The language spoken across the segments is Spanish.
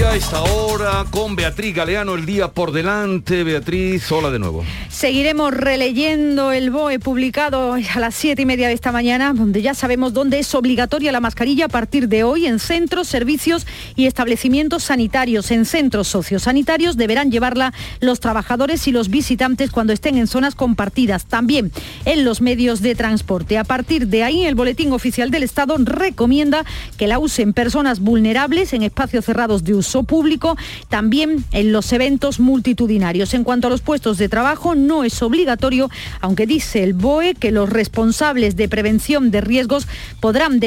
Y a esta hora con Beatriz Galeano, el día por delante. Beatriz, hola de nuevo. Seguiremos releyendo el BOE publicado a las siete y media de esta mañana, donde ya sabemos dónde es obligatoria la mascarilla a partir de hoy en centros, servicios y establecimientos sanitarios. En centros sociosanitarios deberán llevarla los trabajadores y los visitantes cuando estén en zonas compartidas. También en los medios de transporte. A partir de ahí, el Boletín Oficial del Estado recomienda que la usen personas vulnerables en espacios cerrados de uso público, también en los eventos multitudinarios. En cuanto a los puestos de trabajo, no es obligatorio, aunque dice el BOE que los responsables de prevención de riesgos podrán,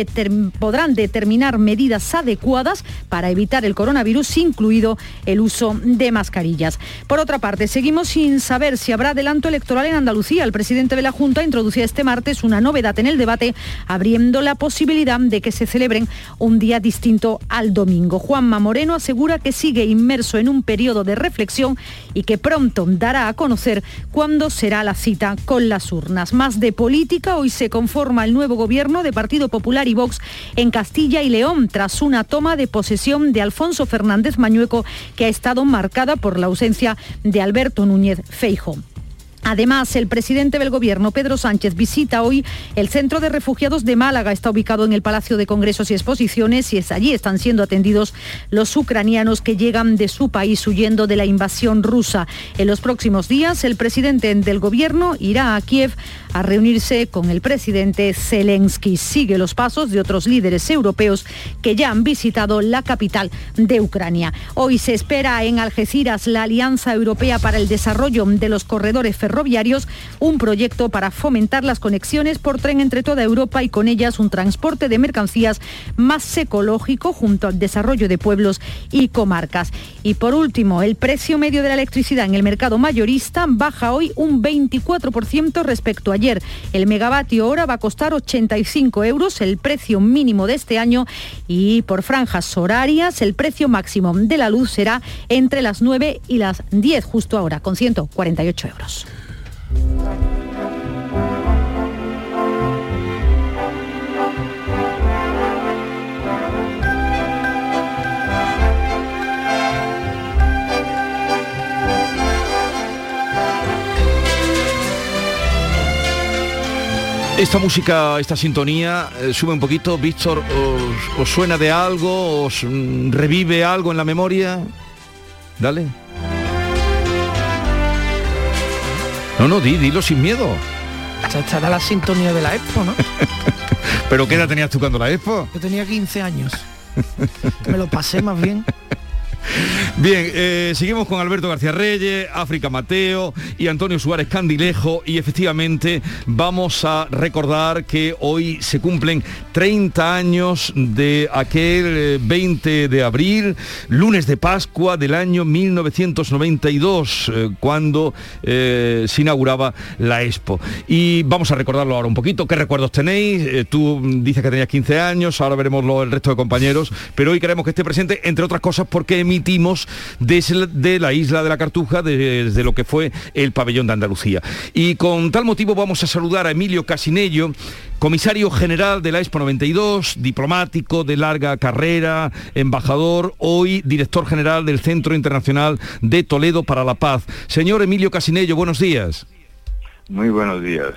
podrán determinar medidas adecuadas para evitar el coronavirus, incluido el uso de mascarillas. Por otra parte, seguimos sin saber si habrá adelanto electoral en Andalucía. El presidente de la Junta introducía este martes una novedad en el debate, abriendo la posibilidad de que se celebren un día distinto al domingo. Juanma Moreno asegura que sigue inmerso en un periodo de reflexión y que pronto dará a conocer cuándo será la cita con las urnas. Más de política, hoy se conforma el nuevo gobierno de Partido Popular y Vox en Castilla y León tras una toma de posesión de Alfonso Fernández Mañueco que ha estado marcada por la ausencia de Alberto Núñez Feijo. Además, el presidente del Gobierno, Pedro Sánchez, visita hoy el Centro de Refugiados de Málaga. Está ubicado en el Palacio de Congresos y Exposiciones y es allí están siendo atendidos los ucranianos que llegan de su país huyendo de la invasión rusa. En los próximos días, el presidente del Gobierno irá a Kiev a reunirse con el presidente Zelensky. Sigue los pasos de otros líderes europeos que ya han visitado la capital de Ucrania. Hoy se espera en Algeciras la Alianza Europea para el Desarrollo de los Corredores Ferroviarios un proyecto para fomentar las conexiones por tren entre toda Europa y con ellas un transporte de mercancías más ecológico junto al desarrollo de pueblos y comarcas. Y por último, el precio medio de la electricidad en el mercado mayorista baja hoy un 24% respecto a ayer. El megavatio hora va a costar 85 euros, el precio mínimo de este año, y por franjas horarias el precio máximo de la luz será entre las 9 y las 10 justo ahora, con 148 euros. Esta música, esta sintonía, eh, sube un poquito. Víctor, os, suena de algo? ¿Os mm, revive algo en la memoria? Dale. No, no, di, dilo sin miedo. Esta era la sintonía de la Expo, ¿no? ¿Pero qué edad tenías tú cuando la Expo? Yo tenía 15 años. Me lo pasé más bien. Bien, eh, seguimos con Alberto García Reyes, África Mateo y Antonio Suárez Candilejo y efectivamente vamos a recordar que hoy se cumplen 30 años de aquel 20 eh, de abril, lunes de Pascua del año 1992, eh, cuando se inauguraba la Expo. Y vamos a recordarlo ahora un poquito. ¿Qué recuerdos tenéis? tú dices que tenías 15 años, ahora veremos lo, el resto de compañeros, pero hoy queremos que esté presente, entre otras cosas, porque desde la isla de la Cartuja, desde lo que fue el pabellón de Andalucía. Y con tal motivo vamos a saludar a Emilio Casinello, comisario general de la Expo 92, diplomático de larga carrera, embajador, hoy director general del Centro Internacional de Toledo para la Paz. Señor Emilio Casinello, buenos días. Muy buenos días.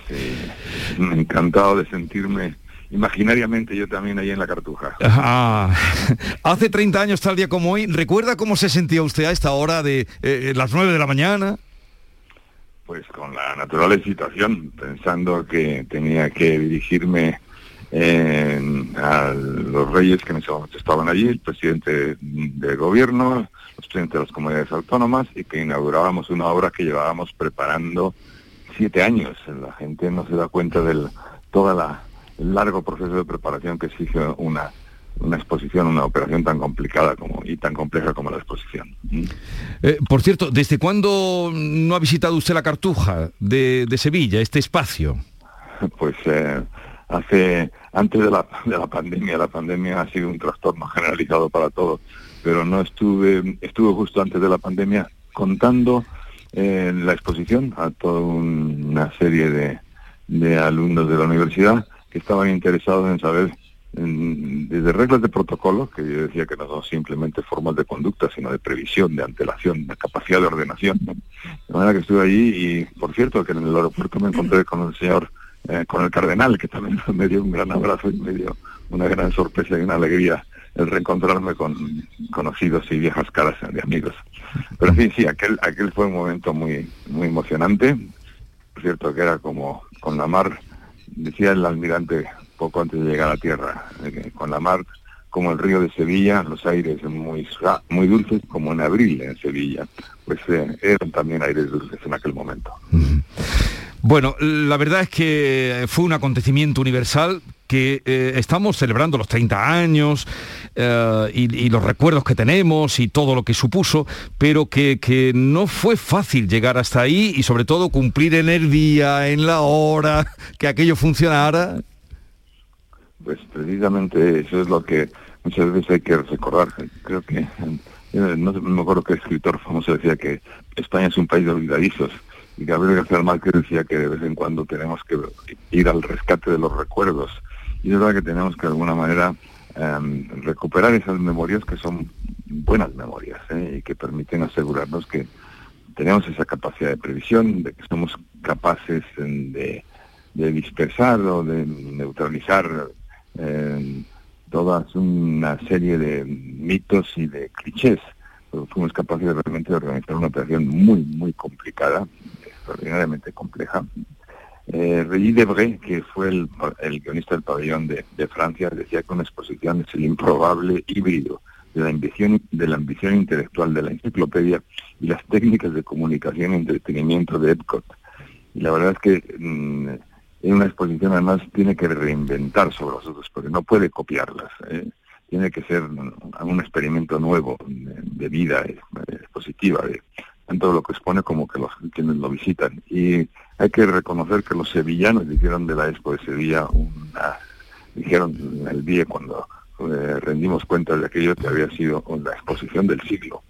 encantado de sentirme imaginariamente yo también ahí en la Cartuja. Ah, hace 30 años, tal día como hoy, ¿recuerda cómo se sentía usted a esta hora de eh, las 9 de la mañana? Pues con la natural excitación, pensando que tenía que dirigirme a los reyes que en ese momento estaban allí, el presidente del gobierno, los presidentes de las comunidades autónomas y que inaugurábamos una obra que llevábamos preparando siete años. La gente no se da cuenta de toda la el largo proceso de preparación que exige una, una exposición, una operación tan complicada como, y tan compleja como la exposición. Mm. Eh, por cierto, ¿desde cuándo no ha visitado usted la Cartuja de, Sevilla, este espacio? Pues eh, hace, antes de la, de la pandemia, la pandemia ha sido un trastorno generalizado para todos, pero no estuve, estuve justo antes de la pandemia contando eh, la exposición a toda una serie de, de alumnos de la universidad estaban interesados en saber desde reglas de protocolo, que yo decía que no son simplemente formas de conducta, sino de previsión, de antelación, de capacidad de ordenación. De manera que estuve allí y, por cierto, que en el aeropuerto me encontré con el señor, eh, con el cardenal, que también me dio un gran abrazo y me dio una gran sorpresa y una alegría el reencontrarme con conocidos y viejas caras de amigos. Pero en fin, sí, aquel, aquel fue un momento muy, muy emocionante. Por cierto, que era como con la mar, decía el almirante poco antes de llegar a tierra, con la mar como el río de Sevilla, los aires muy, muy dulces, como en abril en Sevilla, pues eh, eran también aires dulces en aquel momento. Bueno, la verdad es que fue un acontecimiento universal que eh, estamos celebrando los 30 años eh, y, los recuerdos que tenemos y todo lo que supuso, pero que, que, no fue fácil llegar hasta ahí y sobre todo cumplir en el día, en la hora, que aquello funcionara. Pues precisamente eso es lo que muchas veces hay que recordar. Creo que, eh, no, me acuerdo qué escritor famoso decía que España es un país de olvidadizos y Gabriel García Márquez decía que de vez en cuando tenemos que ir al rescate de los recuerdos. Y es verdad que tenemos que de alguna manera em, recuperar esas memorias que son buenas memorias ¿eh? y que permiten asegurarnos que tenemos esa capacidad de previsión, de que somos capaces de, dispersar o de neutralizar em, toda una serie de mitos y de clichés. fuimos capaces de realmente organizar una operación muy, muy complicada, extraordinariamente compleja. Eh, Regis Debray, que fue el, guionista del pabellón de, Francia, decía que una exposición es el improbable híbrido de la ambición, de la ambición intelectual de la enciclopedia y las técnicas de comunicación y entretenimiento de Epcot. Y la verdad es que mm, una exposición además tiene que reinventar sobre los otros, porque no puede copiarlas. ¿eh? Tiene que ser un experimento nuevo de, vida expositiva, de, tanto lo que expone como que los quienes lo visitan. Y hay que reconocer que los sevillanos dijeron de la Expo de Sevilla una, dijeron el día cuando eh, rendimos cuenta de aquello que había sido la exposición del siglo,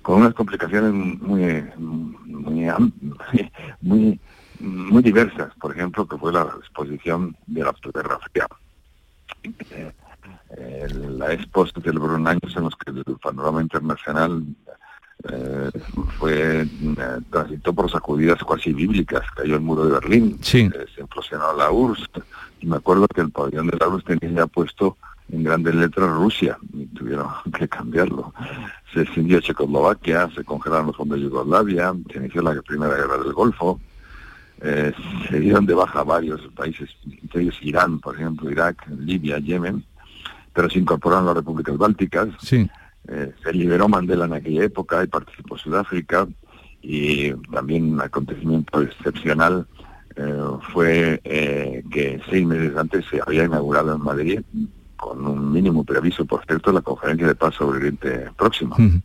con unas complicaciones muy, muy, muy, diversas, por ejemplo, que fue la exposición de la Guerra Fría. Eh, la Expo se celebró en años en los que el panorama internacional eh, fue eh, transitó por sacudidas cuasi bíblicas, cayó el muro de Berlín, eh, se implosionó la URSS, y me acuerdo que el pabellón de la URSS tenía ya puesto en grandes letras Rusia, y tuvieron que cambiarlo. Se escindió Checoslovaquia, se congelaron los fondos de Yugoslavia, se inició la Primera Guerra del Golfo, se dieron de baja varios países, entre ellos Irán, por ejemplo, Irak, Libia, Yemen, pero se incorporaron las repúblicas bálticas. Sí eh, se liberó Mandela en aquella época y participó Sudáfrica. Y también un acontecimiento excepcional eh, fue eh, que seis meses antes se había inaugurado en Madrid con un mínimo preaviso, por cierto, la conferencia de paz sobre Oriente Próximo. Mm.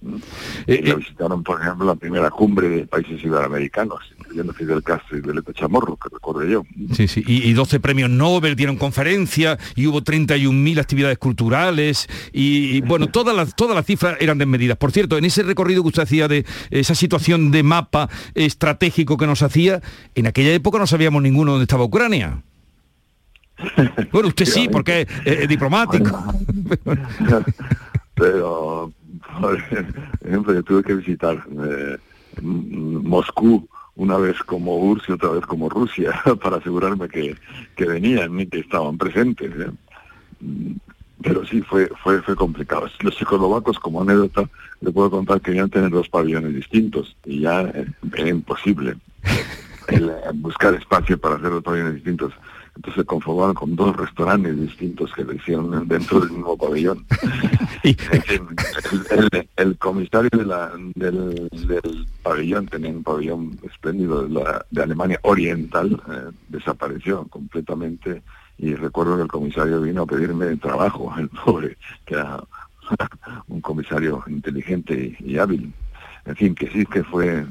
y visitaron, por ejemplo, la primera cumbre de países iberoamericanos, incluyendo Fidel Castro y Violeta Chamorro, que recuerdo yo. Sí, sí, y, 12 premios Nobel dieron conferencia, y hubo 31.000 actividades culturales, y, bueno, todas las, todas las cifras eran desmedidas. Por cierto, en ese recorrido que usted hacía de esa situación de mapa estratégico que nos hacía, en aquella época no sabíamos ninguno dónde estaba Ucrania. Bueno, usted sí, porque es, diplomático. Pero, por ejemplo, yo tuve que visitar eh, Moscú una vez como URSS y otra vez como Rusia para asegurarme que, que venían y que estaban presentes. ¿eh? Pero sí, fue, fue, fue complicado. Los checoslovacos, como anécdota, le puedo contar que querían tener dos pabellones distintos y ya eh, era imposible el, buscar espacio para hacer dos pabellones distintos entonces se conformaron con dos restaurantes distintos que lo hicieron dentro del mismo pabellón. el, comisario de la, del, pabellón tenía un pabellón espléndido de, Alemania Oriental, eh, desapareció completamente y recuerdo que el comisario vino a pedirme trabajo, el pobre, que era un comisario inteligente y hábil. En fin, que sí que fue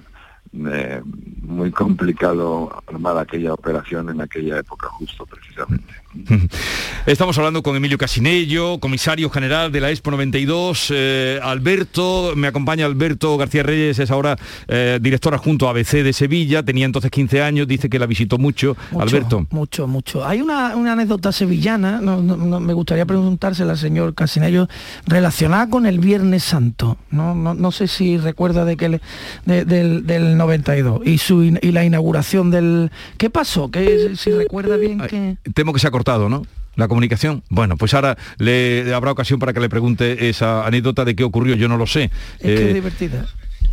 eh, muy complicado armar aquella operación en aquella época justo precisamente. Estamos hablando con Emilio Casinello, comisario general de la Expo 92. Eh, Alberto, me acompaña Alberto García Reyes, es ahora eh, director adjunto ABC de Sevilla, tenía entonces 15 años, dice que la visitó mucho. Alberto. Mucho, mucho. Hay una, anécdota sevillana, me gustaría preguntársela al señor Casinello, relacionada con el Viernes Santo. No, sé si recuerda de que del, 92 y, su, y la inauguración del... ¿Qué pasó? ¿Qué, si recuerda bien que... Temo que se ha cortado, ¿no? la comunicación. Bueno, pues ahora le habrá ocasión para que le pregunte esa anécdota de qué ocurrió, yo no lo sé. Es que eh, divertida.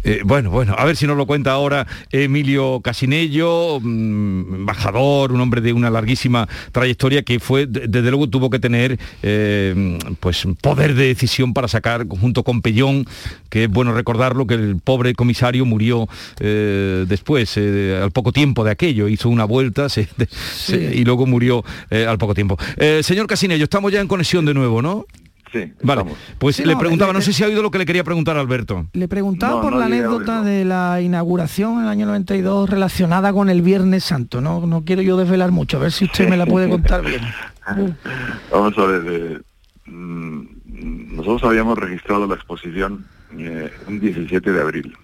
Eh, bueno, bueno, a ver si nos lo cuenta ahora Emilio Casinello, mm, embajador, un hombre de una larguísima trayectoria que fue, desde luego tuvo que tener eh, pues poder de decisión para sacar junto con Pellón, que es bueno recordarlo, que el pobre comisario murió eh, después, al poco tiempo de aquello, hizo una vuelta y luego murió al poco tiempo. señor Casinello, estamos ya en conexión de nuevo, ¿no? Sí, vale. Pues le preguntaba, no sé si ha oído lo que le quería preguntar a Alberto. Le preguntaba por la anécdota de la inauguración en el año 92 relacionada con el Viernes Santo. No, no quiero yo desvelar mucho, a ver si usted me la puede contar bien. Vamos a ver, mm, nosotros habíamos registrado la exposición eh, un 17 de abril,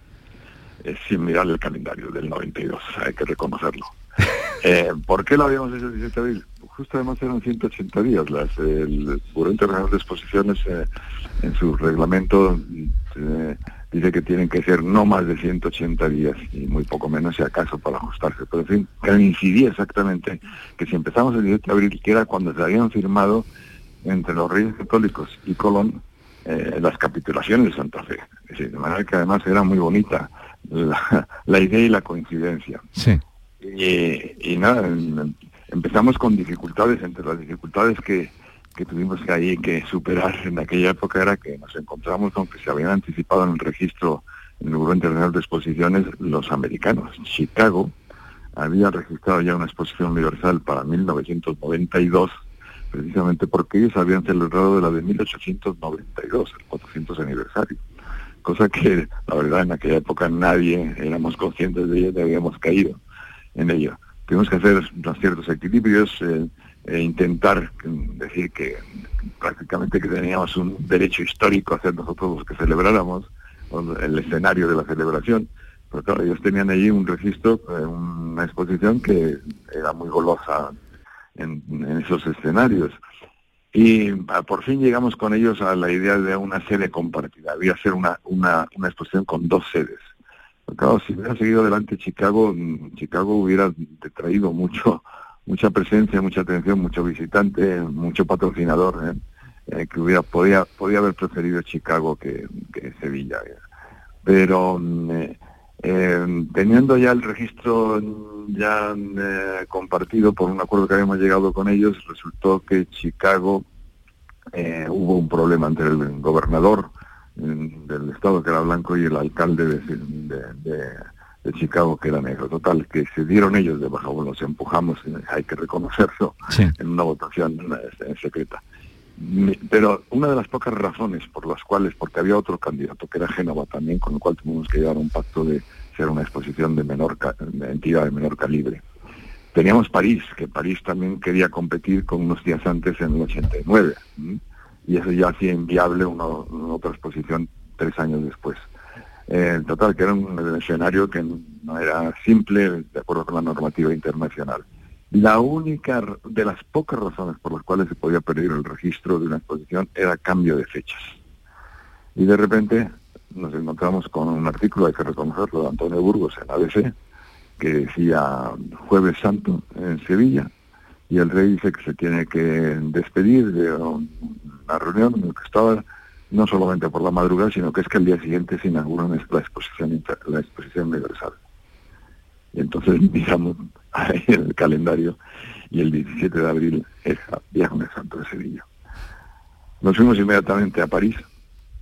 eh, sin mirar el calendario del 92, hay que reconocerlo. Eh, ¿Por qué lo habíamos hecho el 17 de abril? Justo además eran 180 días. Las, el Buró Internacional de Exposiciones eh, en su reglamento eh, dice que tienen que ser no más de 180 días y muy poco menos si acaso para ajustarse. Pero en fin, coincidía exactamente que si empezamos el 17 de abril, que era cuando se habían firmado entre los reyes católicos y Colón eh, las capitulaciones de Santa Fe. de manera que además era muy bonita la, idea y la coincidencia. Sí. Y, y nada, empezamos con dificultades, entre las dificultades que, tuvimos que ahí que superar en aquella época era que nos encontramos con que se habían anticipado en el registro en el Buró Internacional de Exposiciones los americanos. Chicago había registrado ya una exposición universal para 1992, precisamente porque ellos habían celebrado la de 1892, el 400 aniversario. Cosa que, la verdad, en aquella época nadie éramos conscientes de ello habíamos caído en ello tenemos que hacer ciertos equilibrios eh, e intentar decir que prácticamente que teníamos un derecho histórico a ser nosotros los que celebráramos el escenario de la celebración. Pero claro, ellos tenían allí un registro, eh, una exposición que era muy golosa en, esos escenarios. Y ah, por fin llegamos con ellos a la idea de una sede compartida. Había ser una, una, una exposición con dos sedes Claro, si hubiera seguido adelante Chicago, mm, Chicago hubiera traído mucho, mucha presencia, mucha atención, mucho visitante, mucho patrocinador, ¿eh? Eh, que hubiera podía, podía haber preferido Chicago que, Sevilla. Pero mm, eh, teniendo ya el registro ya compartido por un acuerdo que habíamos llegado con ellos, resultó que Chicago hubo un problema entre el gobernador del estado que era blanco y el alcalde de, Chicago que era negro. Total, que se dieron ellos de baja, bueno, se empujamos, hay que reconocerlo, en una votación secreta. Pero una de las pocas razones por las cuales, porque había otro candidato que era Génova también, con el cual tuvimos que llevar un pacto de ser una exposición de menor de entidad de menor calibre. Teníamos París, que París también quería competir con unos días antes en el 89 y eso ya hacía inviable una, otra exposición tres años después. En total, que era un escenario que no era simple de acuerdo con la normativa internacional. La única de las pocas razones por las cuales se podía perder el registro de una exposición era cambio de fechas. Y de repente nos encontramos con un artículo, hay que reconocerlo, de Antonio Burgos en ABC, que decía Jueves Santo en Sevilla, y el rey dice que se tiene que despedir de una reunión en la que estaba no solamente por la madrugada, sino que es que el día siguiente se inaugura la exposición, la exposición universal. Y entonces miramos ahí el calendario y el 17 de abril es Viernes Santo de Sevilla. Nos fuimos inmediatamente a París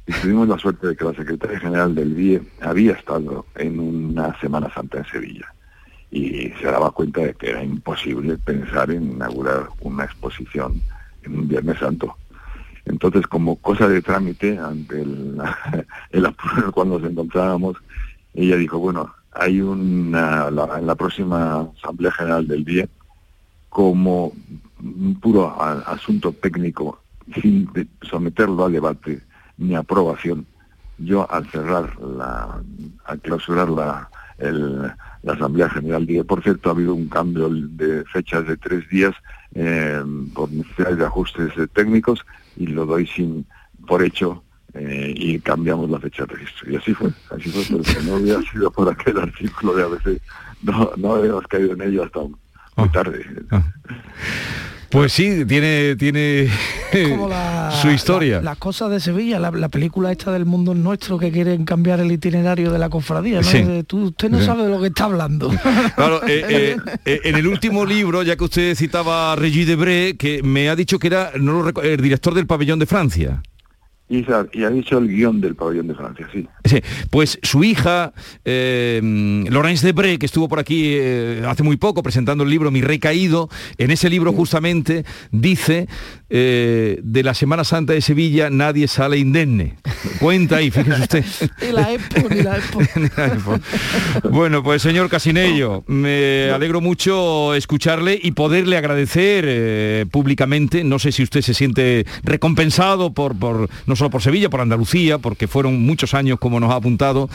y tuvimos la suerte de que la secretaria general del BIE había estado en una Semana Santa en Sevilla y se daba cuenta de que era imposible pensar en inaugurar una exposición en un Viernes Santo. Entonces, como cosa de trámite, ante el, el apuro en el nos encontrábamos, ella dijo, bueno, hay una, en la próxima Asamblea General del día, como un puro asunto técnico sin someterlo a debate ni aprobación, yo al cerrar la, al clausurar la, la Asamblea General dije, por cierto, ha habido un cambio de fechas de tres días eh, por necesidades de ajustes técnicos y lo doy sin por hecho eh, y cambiamos la fecha de registro. Y así fue, así fue, pero si no hubiera sido por aquel artículo de ABC, no, no habíamos caído en ello hasta muy ah. tarde. Ah. Pues sí, tiene, tiene su historia. las cosas de Sevilla, la, película esta del mundo nuestro que quieren cambiar el itinerario de la cofradía. usted no sabe de lo que está hablando. Claro, eh, eh, eh, en el último libro, ya que usted citaba a Regis Debré, que me ha dicho que era no el director del pabellón de Francia. Y, ha dicho el guion del pabellón de Francia, sí. sí pues su hija, eh, Laurence Debré, que estuvo por aquí eh, hace muy poco presentando el libro Mi Rey Caído, en ese libro justamente dice eh, de la Semana Santa de Sevilla nadie sale indemne. Cuenta ahí, fíjese usted. y la Expo, ni la Expo. bueno, pues señor Casinello, me alegro mucho escucharle y poderle agradecer públicamente, no sé si usted se siente recompensado por, por solo por Sevilla, por Andalucía, porque fueron muchos años, como nos ha apuntado,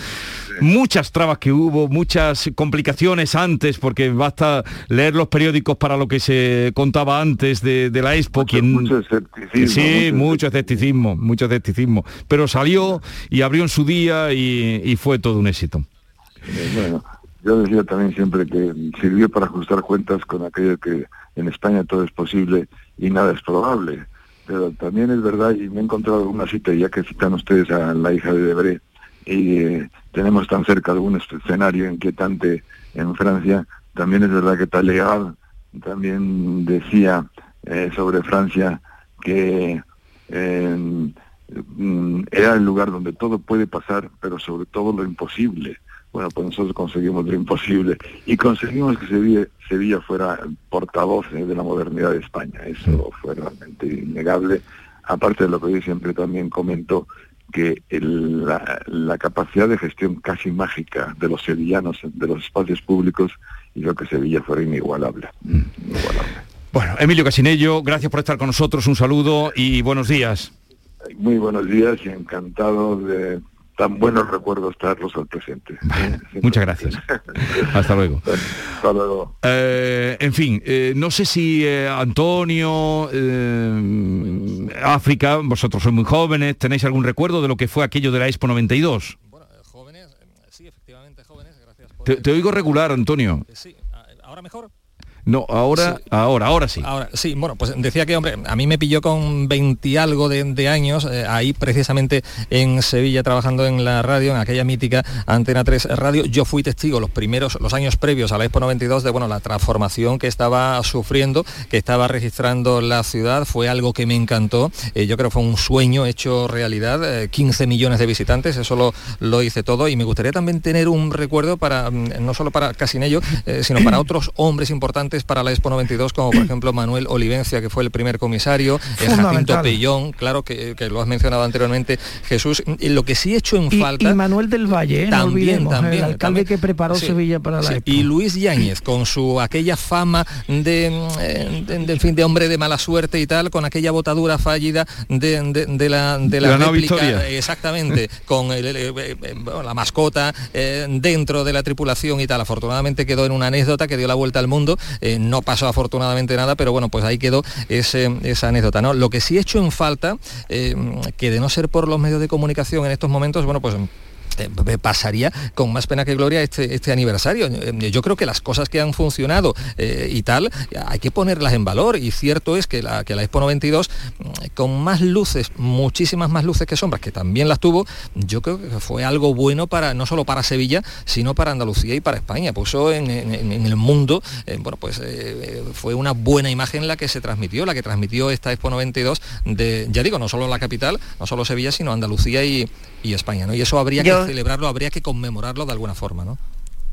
muchas trabas que hubo, muchas complicaciones antes, porque basta leer los periódicos para lo que se contaba antes de, la Expo. quien... mucho escepticismo. Sí, mucho, escepticismo, mucho escepticismo. Pero salió y abrió en su día y, fue todo un éxito. Eh, bueno, yo decía también siempre que sirvió para ajustar cuentas con aquello que en España todo es posible y nada es probable pero también es verdad, y me he encontrado una cita, ya que citan ustedes a la hija de Debré, y eh, tenemos tan cerca algún escenario inquietante en Francia, también es verdad que Talleyrand también decía eh, sobre Francia que eh, era el lugar donde todo puede pasar, pero sobre todo lo imposible bueno, pues nosotros conseguimos lo imposible y conseguimos que Sevilla, Sevilla fuera portavoz eh, de la modernidad de España. Eso mm. fue realmente innegable. Aparte de lo que yo siempre también comento, que la, capacidad de gestión casi mágica de los sevillanos, de los espacios públicos, hizo que Sevilla fuera inigualable. Mm. inigualable. Bueno, Emilio Casinello, gracias por estar con nosotros, un saludo y buenos días. Muy buenos días y encantado de tan buenos recuerdos traerlos al presente. muchas gracias. Hasta luego. Hasta luego. Eh, en fin, eh, no sé si eh, Antonio, África, vosotros sois muy jóvenes, ¿tenéis algún recuerdo de lo que fue aquello de la Expo 92? Bueno, jóvenes, sí, efectivamente jóvenes, gracias Te, te oigo regular, Antonio. Sí, ahora mejor. No, ahora, ahora, ahora sí. Ahora sí, bueno, pues decía que, hombre, a mí me pilló con 20 algo de, años, eh, ahí precisamente en Sevilla trabajando en la radio, en aquella mítica Antena 3 Radio. Yo fui testigo los primeros, los años previos a la Expo 92 de, bueno, la transformación que estaba sufriendo, que estaba registrando la ciudad. Fue algo que me encantó. Eh, yo creo que fue un sueño hecho realidad. 15 eh, millones de visitantes, eso lo, lo hice todo. Y me gustaría también tener un recuerdo para, mm, no solo para Casinello, sino para otros hombres importantes para la Expo 92, como por ejemplo Manuel Olivencia, que fue el primer comisario, el Jacinto Pellón, claro que, lo has mencionado anteriormente, Jesús. Lo que sí he hecho en falta... Y Manuel del Valle, ¿eh? también, también, el alcalde que preparó Sevilla para la Expo. Y Luis Yáñez, con su aquella fama de, eh, fin, de hombre de mala suerte y tal, con aquella botadura fallida de, la, de la, réplica, exactamente, con eh, la mascota dentro de la tripulación y tal. Afortunadamente quedó en una anécdota que dio la vuelta al mundo eh, no pasó afortunadamente nada, pero bueno, pues ahí quedó esa anécdota. ¿no? Lo que sí he hecho en falta, eh, que de no ser por los medios de comunicación en estos momentos, bueno, pues eh, pasaría con más pena que gloria este, este aniversario. Eh, yo creo que las cosas que han funcionado eh, y tal, hay que ponerlas en valor. Y cierto es que la, que la Expo 92, mm, con más luces, muchísimas más luces que sombras, que también las tuvo, yo creo que fue algo bueno para, no solo para Sevilla, sino para Andalucía y para España. Puso en, el mundo, bueno, pues fue una buena imagen la que se transmitió, la que transmitió esta Expo 92 de, ya digo, no solo la capital, no solo Sevilla, sino Andalucía y, España. ¿no? Y eso habría que celebrarlo, habría que conmemorarlo de alguna forma, ¿no?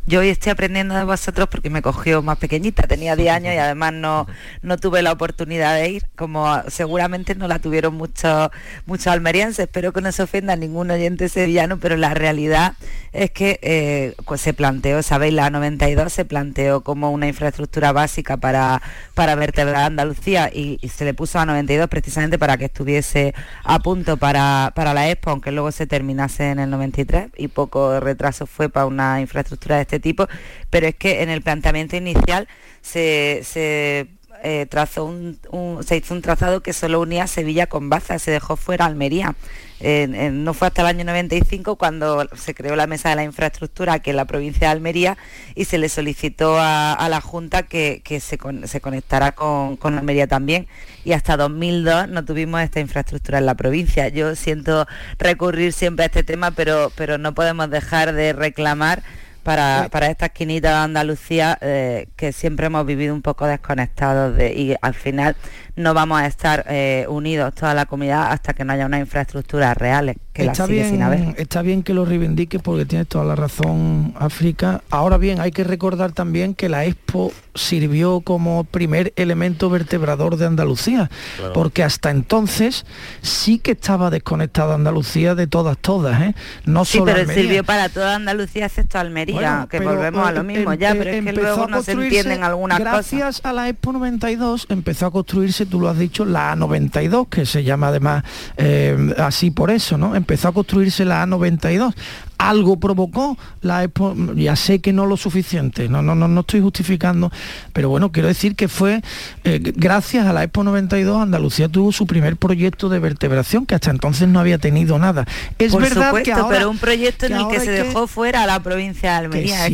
Yo hoy estoy aprendiendo de vosotros porque me cogió más pequeñita, tenía 10 años y además no, no tuve la oportunidad de ir, como seguramente no la tuvieron muchos muchos almerienses, espero que no se ofenda ningún oyente sevillano, pero la realidad es que eh, pues se planteó, sabéis, la 92 se planteó como una infraestructura básica para, para vertebrar Andalucía y, se le puso a 92 precisamente para que estuviese a punto para, para la Expo, aunque luego se terminase en el 93 y poco retraso fue para una infraestructura de este tipo, pero es que en el planteamiento inicial se, eh, trazó un, se hizo un trazado que solo unía Sevilla con Baza, se dejó fuera Almería. no fue hasta el año 95 cuando se creó la mesa de la infraestructura aquí en la provincia de Almería y se le solicitó a, la Junta que, se, se, conectara con, con, Almería también y hasta 2002 no tuvimos esta infraestructura en la provincia. Yo siento recurrir siempre a este tema, pero, pero no podemos dejar de reclamar para, para esta esquinita de Andalucía eh, que siempre hemos vivido un poco desconectados de, y al final no vamos a estar eh, unidos toda la comunidad hasta que no haya una infraestructura reales que está bien, Está bien que lo reivindique porque tienes toda la razón, África. Ahora bien, hay que recordar también que la Expo sirvió como primer elemento vertebrador de Andalucía, porque hasta entonces sí que estaba desconectada Andalucía de todas, todas, ¿eh? No sí, pero sirvió para toda Andalucía excepto Almería, que volvemos a lo mismo ya, pero es que luego no se entienden algunas cosas. Gracias a la Expo 92 empezó a construirse tú lo has dicho, la A92, que se llama además eh, así por eso, ¿no? Empezó a construirse la A92 algo provocó la Expo, ya sé que no lo suficiente, no, no, no, no estoy justificando, pero bueno, quiero decir que fue eh, gracias a la Expo 92 Andalucía tuvo su primer proyecto de vertebración, que hasta entonces no había tenido nada. Es verdad que ahora, pero un proyecto en el que se dejó fuera a la provincia de Almería, que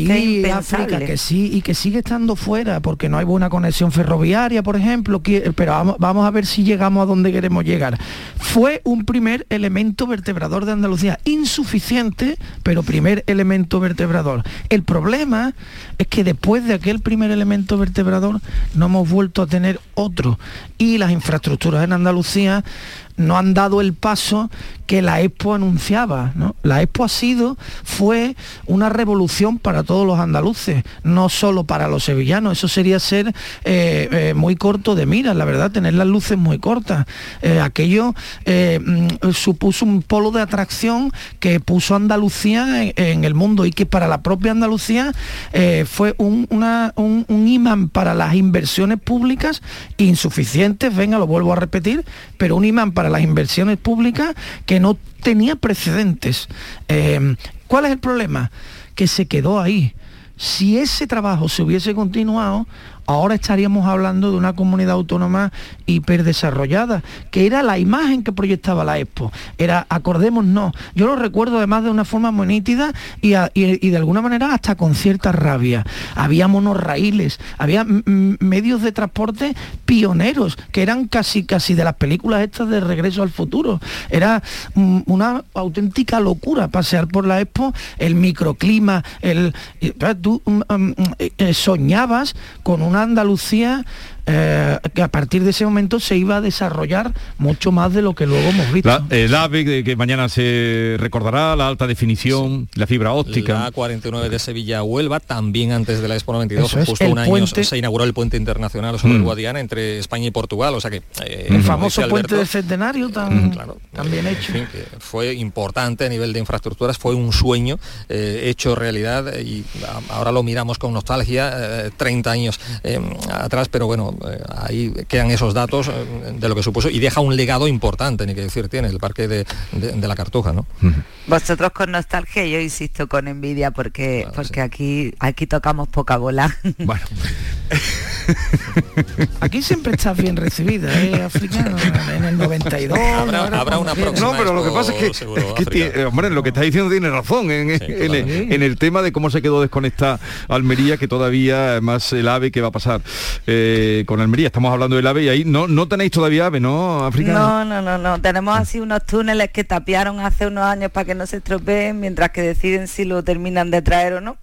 sí, que sí, y que sigue estando fuera, porque no hay buena conexión ferroviaria, por ejemplo, pero vamos, vamos a ver si llegamos a donde queremos llegar. Fue un primer elemento vertebrador de Andalucía, insuficiente pero primer elemento vertebrador. El problema es que después de aquel primer elemento vertebrador no hemos vuelto a tener otro y las infraestructuras en Andalucía no han dado el paso que la Expo anunciaba. La Expo ha sido, fue una revolución para todos los andaluces, no solo para los sevillanos. Eso sería ser eh, eh, muy corto de mira, la verdad, tener las luces muy cortas. Eh, aquello mm, supuso un polo de atracción que puso Andalucía en, el mundo y que para la propia Andalucía fue un, un imán para las inversiones públicas insuficientes, venga, lo vuelvo a repetir, pero un imán para las inversiones públicas que no tenía precedentes. Eh, ¿Cuál es el problema? Que se quedó ahí. Si ese trabajo se hubiese continuado, ahora estaríamos hablando de una comunidad autónoma hiperdesarrollada, que era la imagen que proyectaba la Expo. Era, acordémonos, yo lo recuerdo además de una forma muy nítida y, de alguna manera hasta con cierta rabia. Había monorraíles, había medios de transporte pioneros, que eran casi casi de las películas estas de Regreso al Futuro. Era una auténtica locura pasear por la Expo, el microclima, el, tú eh, eh, soñabas con un Andalucía eh, que a partir de ese momento se iba a desarrollar mucho más de lo que luego hemos visto. el AVE, que mañana se recordará, la alta definición, la fibra óptica. La 49 de Sevilla-Huelva, también antes de la Expo 92, justo un año se inauguró el puente internacional sobre el mm. Guadiana entre España y Portugal, o sea que... Eh, el famoso puente de centenario mm. también hecho. fue importante a nivel de infraestructuras, fue un sueño eh, hecho realidad y ahora lo miramos con nostalgia, 30 años atrás, pero bueno, eh, ahí quedan esos datos eh, de lo que supuso y deja un legado importante, ni que decir tiene, el parque de, la Cartuja, ¿no? Vosotros con nostalgia, yo insisto con envidia porque, porque aquí, aquí tocamos poca bola. Bueno. Aquí siempre estás bien recibida, ¿eh, africano? En el 92. Habrá, una próxima. No, pero lo que pasa es que, hombre, lo que está diciendo tiene razón en, el, tema de cómo se quedó desconectada Almería, que todavía más el AVE que va a pasar eh, con Almería. Estamos hablando del AVE y ahí no, no tenéis todavía AVE, ¿no, africano? No, no, no, no. Tenemos así unos túneles que tapiaron hace unos años para que no se estropeen, mientras que deciden si lo terminan de traer o no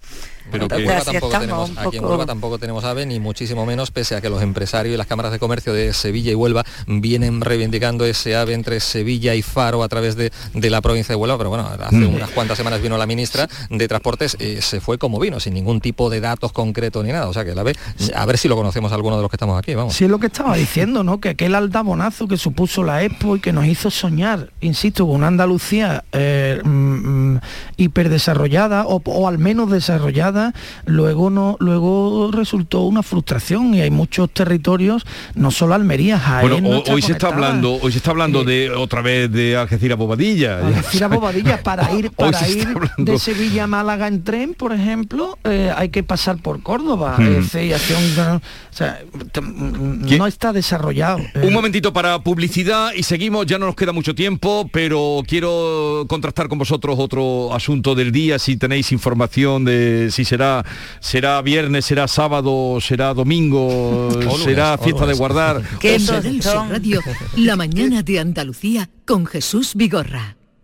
Pero aquí, tampoco tenemos, aquí en Huelva tampoco tenemos AVE, ni muchísimo menos, pese a que los empresarios y las cámaras de comercio de Sevilla y Huelva vienen reivindicando ese AVE entre Sevilla y Faro a través de, la provincia de Huelva, pero bueno, hace mm. unas cuantas semanas vino la ministra de Transportes, eh, se fue como vino, sin ningún tipo de datos concretos ni nada. O sea que el AVE, a ver si lo conocemos alguno de los que estamos aquí, vamos. Sí, es lo que estaba diciendo, ¿no? Que aquel aldabonazo que supuso la Expo y que nos hizo soñar, insisto, con una Andalucía eh, mm, mm, hiperdesarrollada o, o al menos desarrollada, luego no, luego resultó una frustración y hay muchos territorios, no solo Almería, Jaén, Bueno, hoy se está hablando, hoy se está hablando de otra vez de Algeciras Bobadilla. Algeciras Bobadilla para ir para ir de Sevilla a Málaga en tren, por ejemplo, eh, hay que pasar por Córdoba. Hmm. no está desarrollado. Un momentito para publicidad y seguimos, ya no nos queda mucho tiempo, pero quiero contrastar con vosotros otro asunto del día, si tenéis información de si será será viernes, será sábado, será domingo, será fiesta de guardar. ¿Qué Radio, la mañana de Andalucía con Jesús Vigorra.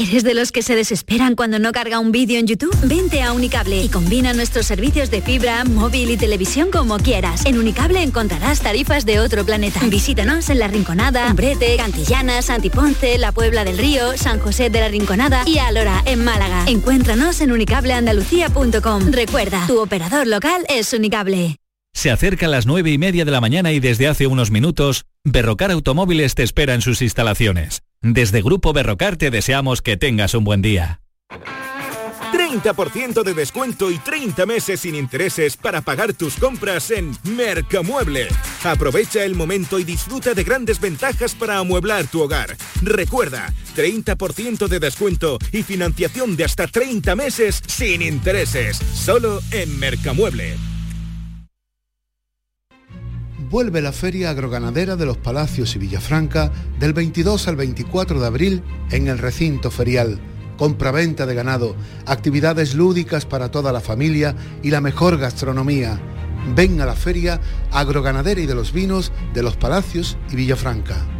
¿Eres de los que se desesperan cuando no carga un vídeo en YouTube? Vente a Unicable y combina nuestros servicios de fibra, móvil y televisión como quieras. En Unicable encontrarás tarifas de otro planeta. Visítanos en La Rinconada, Umbrete, Cantillana, Santiponce, La Puebla del Río, San José de la Rinconada y Alora, en Málaga. Encuéntranos en unicableandalucía.com. Recuerda, tu operador local es Unicable. Se acercan las nueve y media de la mañana y desde hace unos minutos, Berrocar Automóviles te espera en sus instalaciones. Desde Grupo Berrocar te deseamos que tengas un buen día. 30% de descuento y 30 meses sin intereses para pagar tus compras en Mercamueble. Aprovecha el momento y disfruta de grandes ventajas para amueblar tu hogar. Recuerda, 30% de descuento y financiación de hasta 30 meses sin intereses. Solo en Mercamueble vuelve la Feria Agroganadera de los Palacios y Villafranca del 22 al 24 de abril en el recinto ferial. Compra-venta de ganado, actividades lúdicas para toda la familia y la mejor gastronomía. Ven a la Feria Agroganadera y de los Vinos de los Palacios y Villafranca.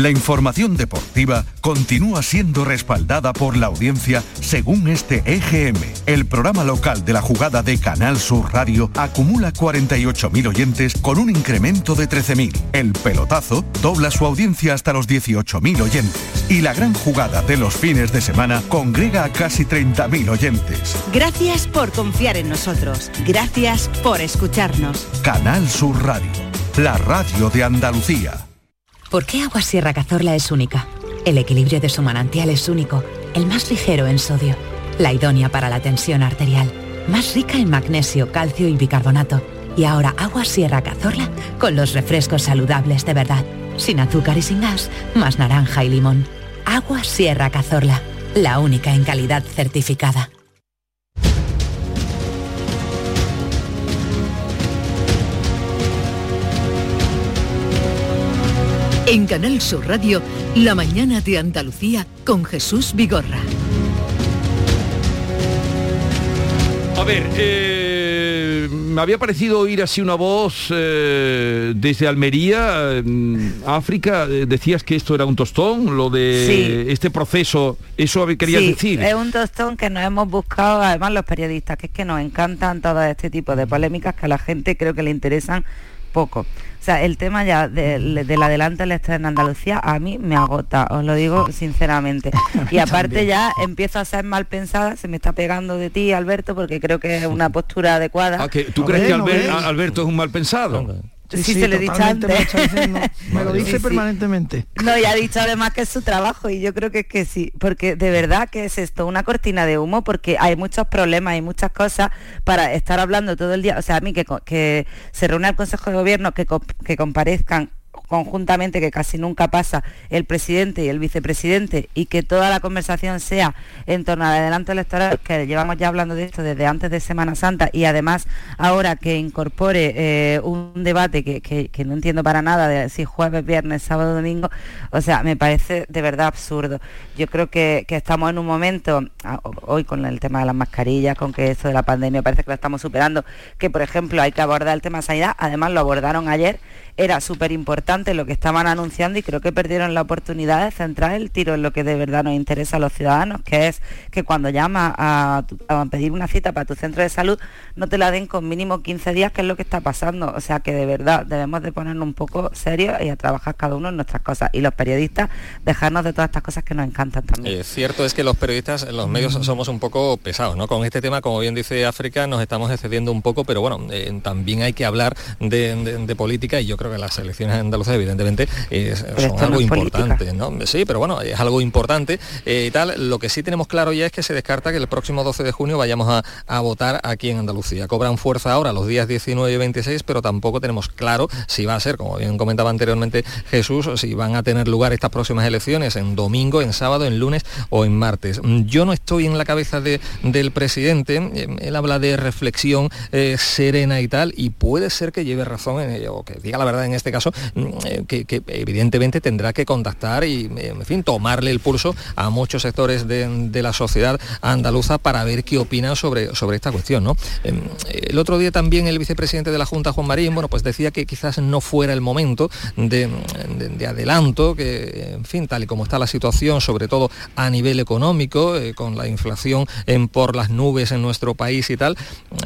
La información deportiva continúa siendo respaldada por la audiencia según este EGM. El programa local de la jugada de Canal Sur Radio acumula 48.000 oyentes con un incremento de 13.000. El pelotazo dobla su audiencia hasta los 18.000 oyentes. Y la gran jugada de los fines de semana congrega a casi 30.000 oyentes. Gracias por confiar en nosotros. Gracias por escucharnos. Canal Sur Radio, la radio de Andalucía. ¿Por qué Agua Sierra Cazorla es única? El equilibrio de su manantial es único, el más ligero en sodio, la idónea para la tensión arterial, más rica en magnesio, calcio y bicarbonato. Y ahora Agua Sierra Cazorla con los refrescos saludables de verdad sin azúcar y sin gas, más naranja y limón. Agua Sierra Cazorla, la única en calidad certificada. En Canal Sur Radio, La mañana de Andalucía con Jesús Vigorra. A ver, eh, me había parecido oír así una voz eh, desde Almería, África. Eh, decías que esto era un tostón, lo de este proceso, ¿eso querías sí, decir? Es un tostón que nos hemos buscado, además los periodistas, que es que nos encantan todo este tipo de polémicas que a la gente creo que le interesan poco. O sea, el tema ya del adelante del Estado en Andalucía a mí me agota, os lo digo sinceramente. Y aparte ya empiezo a ser mal pensada, se me está pegando de ti, Alberto, porque creo que es una postura adecuada. Ah, ¿Tú crees que Alberto es un mal pensado? Sí, se le he dicho antes. Me, lo dice permanentemente. No, y ha dicho además que es su trabajo y yo creo que es que sí, porque de verdad que es esto, una cortina de humo, porque hay muchos problemas, hay muchas cosas para estar hablando todo el día. O sea, a mí que, que se reúne el Consejo de Gobierno, que, que comparezcan conjuntamente, que casi nunca pasa, el presidente y el vicepresidente y que toda la conversación sea en torno al adelanto electoral, que llevamos ya hablando de esto desde antes de Semana Santa y además ahora que incorpore eh, un debate que, no entiendo para nada de si jueves, viernes, sábado, domingo, o sea, me parece de verdad absurdo. Yo creo que, que estamos en un momento, ah, hoy con el tema de las mascarillas, con que eso de la pandemia parece que lo estamos superando, que por ejemplo hay que abordar el tema de sanidad, además lo abordaron ayer era súper importante lo que estaban anunciando y creo que perdieron la oportunidad de centrar el tiro en lo que de verdad nos interesa a los ciudadanos, que es que cuando llamas a, pedir una cita para tu centro de salud no te la den con mínimo 15 días, que es lo que está pasando. O sea que de verdad debemos de ponernos un poco serios y a trabajar cada uno en nuestras cosas. Y los periodistas dejarnos de todas estas cosas que nos encantan también. Eh, cierto es que los periodistas, los medios somos un poco pesados, ¿no? Con este tema, como bien dice África, nos estamos excediendo un poco, pero bueno, eh, también hay que hablar de política y yo creo que las elecciones evidentemente son algo importante, ¿no? Sí, pero bueno, es algo importante eh, y tal. Lo que sí tenemos claro ya es que se descarta que el próximo 12 de junio vayamos a, votar aquí en Andalucía. Cobran fuerza ahora los días 19 y 26, pero tampoco tenemos claro si va a ser, como bien comentaba anteriormente Jesús, si van a tener lugar estas próximas elecciones en domingo, en sábado, en lunes o en martes. Yo no estoy en la cabeza del presidente, eh, él habla de reflexión eh, serena y tal, y puede ser que lleve razón en ello, o que diga la verdad en este caso, eh, que, evidentemente tendrá que contactar y, en fin, tomarle el pulso a muchos sectores de, la sociedad andaluza para ver qué opinan sobre, sobre esta cuestión. ¿no? Em, el otro día también el vicepresidente de la Junta, Juan Marín, bueno, pues decía que quizás no fuera el momento de, adelanto, que, en fin, tal y como está la situación, sobre todo a nivel económico, eh, con la inflación en, por las nubes en nuestro país y tal,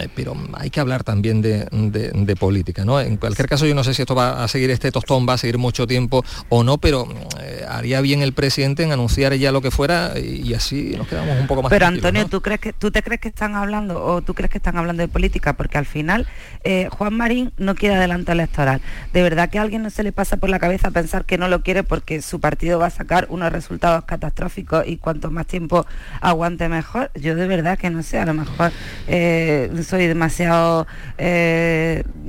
eh, pero hay que hablar también de, de política. ¿no? En cualquier caso, yo no sé si esto va a seguir este tostón, va a seguir mucho tiempo o no, pero eh, haría bien el presidente en anunciar ya lo que fuera y, así nos quedamos un poco más Pero Antonio, ¿tú crees que tú te crees que están hablando o tú crees que están hablando de política? Porque al final eh, Juan Marín no quiere adelanto electoral. De verdad que a alguien no se le pasa por la cabeza pensar que no lo quiere porque su partido va a sacar unos resultados catastróficos y cuanto más tiempo aguante mejor. Yo de verdad que no sé, a lo mejor eh, soy demasiado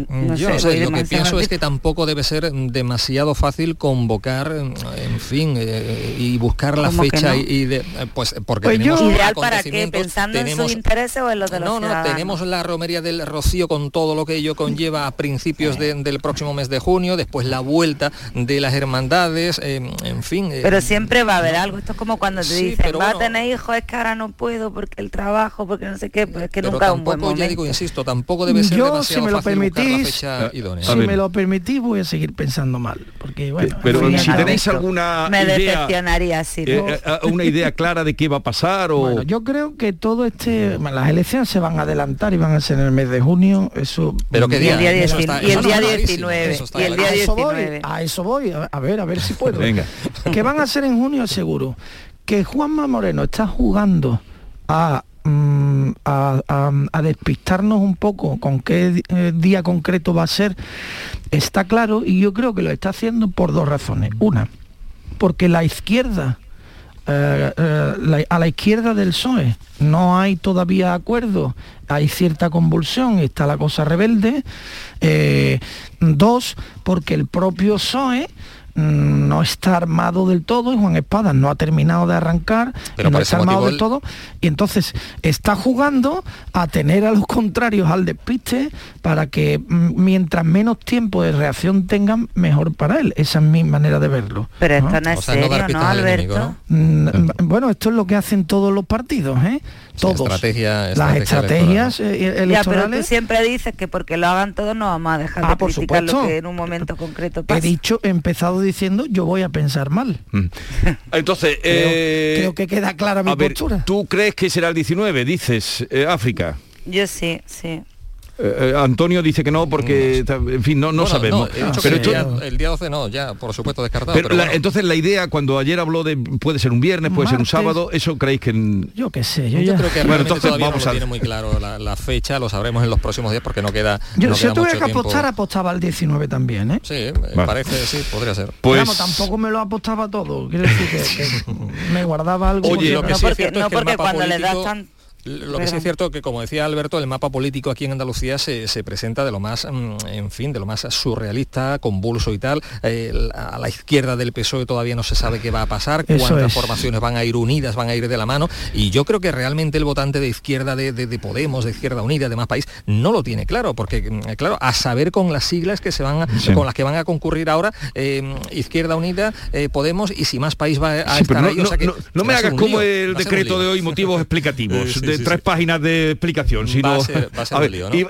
no Yo sé, lo que pienso es que tampoco debe ser demasiado fácil convocar, en fin, eh, y buscar la fecha y, de, eh, pues porque pues tenemos ideal para qué, pensando en sus intereses o en los de los No, no, tenemos la romería del Rocío con todo lo que ello conlleva a principios del próximo mes de junio, después la vuelta de las hermandades, eh, en fin. Pero siempre va a haber algo, esto es como cuando te dicen, va a tener hijos, es que ahora no puedo porque el trabajo, porque no sé qué, pues es que nunca un buen momento. ya digo, insisto, tampoco debe ser demasiado si me lo fácil permitís, la fecha idónea. Si me lo permitís voy a seguir pensando mal. Porque, bueno, pero si tenéis alguna me decepcionaría sí, eh, eh, eh, una idea clara de qué va a pasar o yo creo que todo este las elecciones se van a adelantar y van a ser en el mes de junio eso pero que día, y el día, y el día 19 y el día 19 a eso voy a ver a ver si puedo. Venga. Que van a ser en junio seguro. Que Juanma Moreno está jugando a Mm, a, despistarnos un poco con qué eh, día concreto va a ser, está claro y yo creo que lo está haciendo por dos razones. Una, porque la izquierda, eh, eh, a la izquierda del PSOE no hay todavía acuerdo, hay cierta convulsión, está la cosa rebelde. dos, porque el propio PSOE no está armado del todo y Juan Espada no ha terminado de arrancar, no está armado del todo y entonces está jugando a tener a los contrarios al despiste para que mm, mientras menos tiempo de reacción tengan, mejor para él. Esa es mi manera de verlo. Pero esto no es serio, ¿no, Alberto? bueno, esto es lo que hacen todos los partidos, ¿eh? Todos. las estrategias eh, electorales. Ya, pero tú siempre dices que porque lo hagan todos no vamos a dejar ah, de criticar lo que en un momento concreto pasa. He dicho, he empezado diciendo yo voy a pensar mal. Mm. Entonces, creo, eh, que queda clara mi postura. ¿Tú crees que será el 19, dices, eh, África? Yo sí, sí. Eh, eh, Antonio dice que no porque, en fin, no, no sabemos. pero el, día, 12 no, ya, por supuesto, descartado. Pero, entonces la idea, cuando ayer habló de puede ser un viernes, puede ser un sábado, ¿eso creéis que...? Yo qué sé, yo, creo que bueno, entonces vamos no a... tiene muy claro la, fecha, lo sabremos en los próximos días porque no queda Yo no si tuve que apostar, apostaba al 19 también, ¿eh? Sí, me parece, sí, podría ser. Pues... tampoco me lo apostaba todo, quiero decir que, me guardaba algo. Oye, lo que no, porque, no porque cuando le das tan lo que sí es cierto que, como decía Alberto, el mapa político aquí en Andalucía se, presenta de lo más, mm, en fin, de lo más surrealista, convulso y tal. a la izquierda del PSOE todavía no se sabe qué va a pasar, cuántas formaciones van a ir unidas, van a ir de la mano. Y yo creo que realmente el votante de izquierda de, Podemos, de Izquierda Unida, de Más País, no lo tiene claro, porque, mm, claro, a saber con las siglas que se van con las que van a concurrir ahora, eh, Izquierda Unida, eh, Podemos, y si Más País va a estar no, ahí, no, me hagas como el decreto de hoy motivos explicativos tres páginas de explicación. Sino... Va a ser,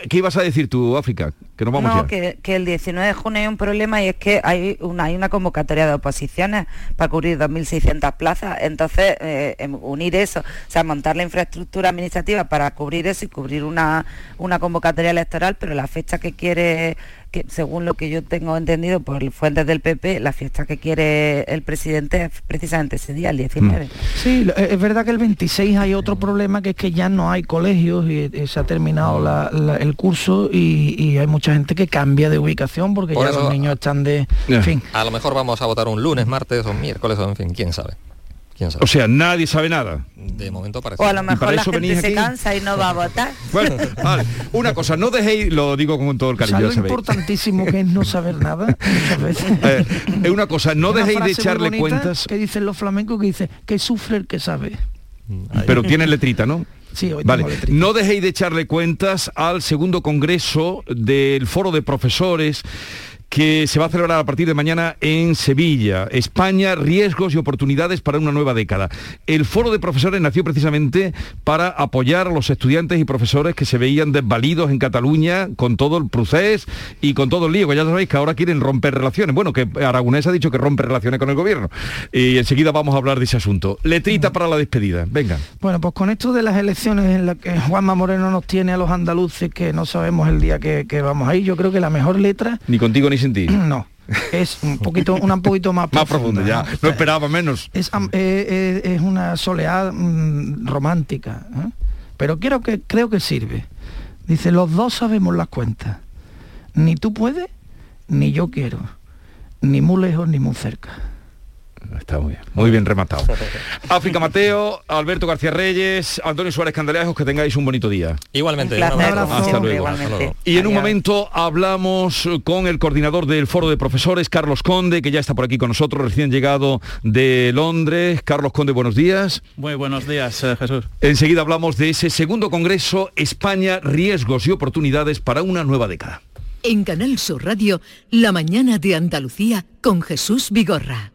¿Qué ibas a decir tú, África? Que nos vamos no, que, el 19 de junio hay un problema y es que hay una, hay una convocatoria de oposiciones para cubrir 2.600 plazas. Entonces, eh, em, unir eso, o sea, montar la infraestructura administrativa para cubrir eso y cubrir una, una convocatoria electoral, pero la fecha que quiere según lo que yo tengo entendido por fuentes del PP, la fiesta que quiere el presidente es precisamente ese día, el 19. Mm. Sí, es verdad que el 26 hay otro problema que es que ya no hay colegios y, se ha terminado el curso y, hay mucha gente que cambia de ubicación porque ya los niños están de... En fin. A lo mejor vamos a votar un lunes, martes o miércoles o en fin, quién sabe. O sea, nadie sabe nada. De momento parece. O a lo mejor la gente se cansa y no va a votar. Bueno, vale. una cosa, no dejéis, lo digo con todo el cariño. Es importantísimo que es no saber nada eh, es una cosa, no dejéis de echarle cuentas. Que dicen los flamencos que dice que sufre el que sabe. Pero tiene letrita, ¿no? Sí, hoy vale. No dejéis de echarle cuentas al segundo congreso del foro de profesores que se va a celebrar a partir de mañana en Sevilla. España, riesgos y oportunidades para una nueva década. El foro de profesores nació precisamente para apoyar a los estudiantes y profesores que se veían desvalidos en Cataluña con todo el procés y con todo el lío, que ya sabéis que ahora quieren romper relaciones. Bueno, que Aragonés ha dicho que rompe relaciones con el gobierno. Y enseguida vamos a hablar de ese asunto. Letrita para la despedida. Venga. Bueno, pues con esto de las elecciones en las que Juanma Moreno nos tiene a los andaluces que no sabemos el día que, que vamos a ir, yo creo que la mejor letra... Ni contigo ni No. Es un poquito, una un poquito más, más profunda. ya. No esperaba menos. Es, eh, eh, es una soleada mm, romántica. ¿eh? Pero creo que, creo que sirve. Dice, los dos sabemos las cuentas. Ni tú puedes, ni yo quiero. Ni muy lejos, ni muy cerca. Está muy bien, muy bien rematado. África Mateo, Alberto García Reyes, Antonio Suárez Candelejos, que tengáis un bonito día. Igualmente. Hasta luego. Y en un momento hablamos con el coordinador del Foro de Profesores, Carlos Conde, que ya está por aquí con nosotros, recién llegado de Londres. Carlos Conde, buenos días. Muy buenos días, eh, Jesús. Enseguida hablamos de ese segundo Congreso España, riesgos y oportunidades para una nueva década. En Canal Sur Radio, La mañana de Andalucía con Jesús Vigorra.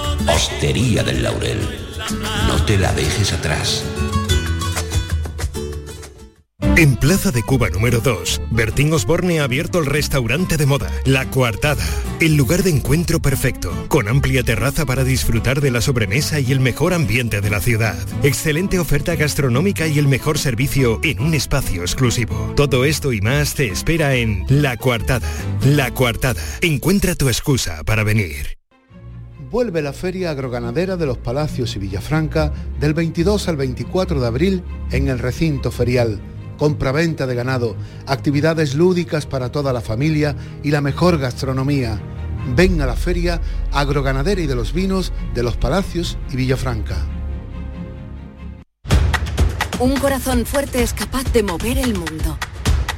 Hostería del Laurel. No te la dejes atrás. En Plaza de Cuba número 2, Bertín Osborne ha abierto el restaurante de moda, La Coartada, el lugar de encuentro perfecto, con amplia terraza para disfrutar de la sobremesa y el mejor ambiente de la ciudad. Excelente oferta gastronómica y el mejor servicio en un espacio exclusivo. Todo esto y más te espera en La Coartada. La Coartada, encuentra tu excusa para venir vuelve la Feria Agroganadera de los Palacios y Villafranca del 22 al 24 de abril en el recinto ferial. Compra-venta de ganado, actividades lúdicas para toda la familia y la mejor gastronomía. Ven a la Feria Agroganadera y de los Vinos de los Palacios y Villafranca. Un corazón fuerte es capaz de mover el mundo.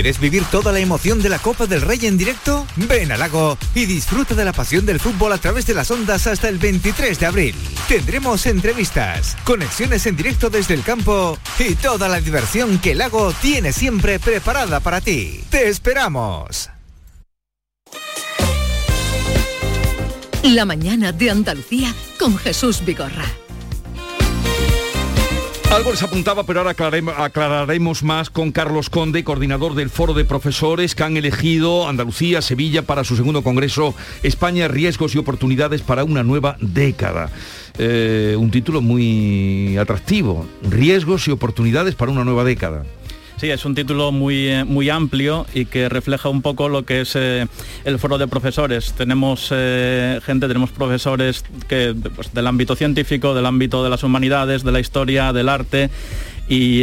¿Quieres vivir toda la emoción de la Copa del Rey en directo? Ven al lago y disfruta de la pasión del fútbol a través de las ondas hasta el 23 de abril. Tendremos entrevistas, conexiones en directo desde el campo y toda la diversión que lago tiene siempre preparada para ti. ¡Te esperamos! La mañana de Andalucía con Jesús Vigorra. Algo les apuntaba, pero ahora aclararemos, más con Carlos Conde, coordinador del Foro de Profesores que han elegido Andalucía, Sevilla para su segundo Congreso España, riesgos y oportunidades para una nueva década. Eh, un título muy atractivo, riesgos y oportunidades para una nueva década. Sí, es un título muy, eh, muy amplio y que refleja un poco lo que es eh, el foro de profesores. Tenemos eh, gente, tenemos profesores que, pues, del ámbito científico, del ámbito de las humanidades, de la historia, del arte. Y,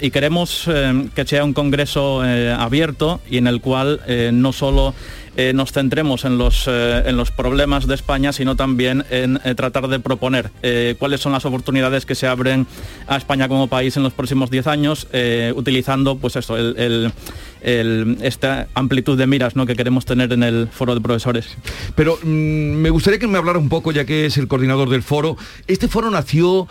y queremos que sea un congreso abierto y en el cual no solo eh, nos centremos en los, eh, en los problemas de España, sino también en eh, tratar de proponer cuáles son las oportunidades que se abren a España como país en los próximos 10 años, utilizando pues eso, esta amplitud de miras ¿no? que queremos tener en el foro de profesores. Pero mm, me gustaría que me hablara un poco, ya que es el coordinador del foro. Este foro nació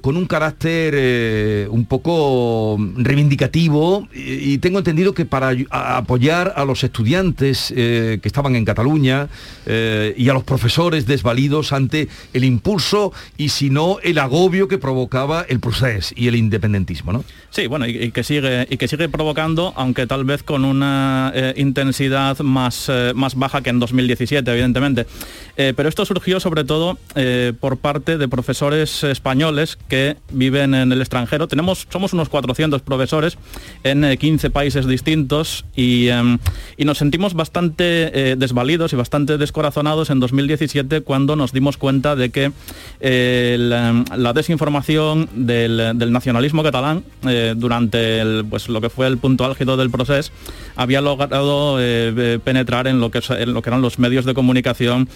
con un carácter un poco reivindicativo y, tengo entendido que para apoyar a los estudiantes eh, que estaban en Cataluña eh, y a los profesores desvalidos ante el impulso y si no el agobio que provocaba el proceso y el independentismo, ¿no? Sí, bueno, y, que sigue y que sigue provocando, aunque tal vez con una eh, intensidad más, más baja que en 2017, evidentemente. pero esto surgió sobre todo por parte de profesores españoles que viven en el extranjero. Tenemos, somos unos 400 profesores en 15 países distintos y, em, y nos sentimos bastante eh, desvalidos y bastante descorazonados en 2017 cuando nos dimos cuenta de que la, desinformación del, nacionalismo catalán durante pues, lo que fue el punto álgido del proceso había logrado penetrar en lo, que, en lo que eran los medios de comunicación,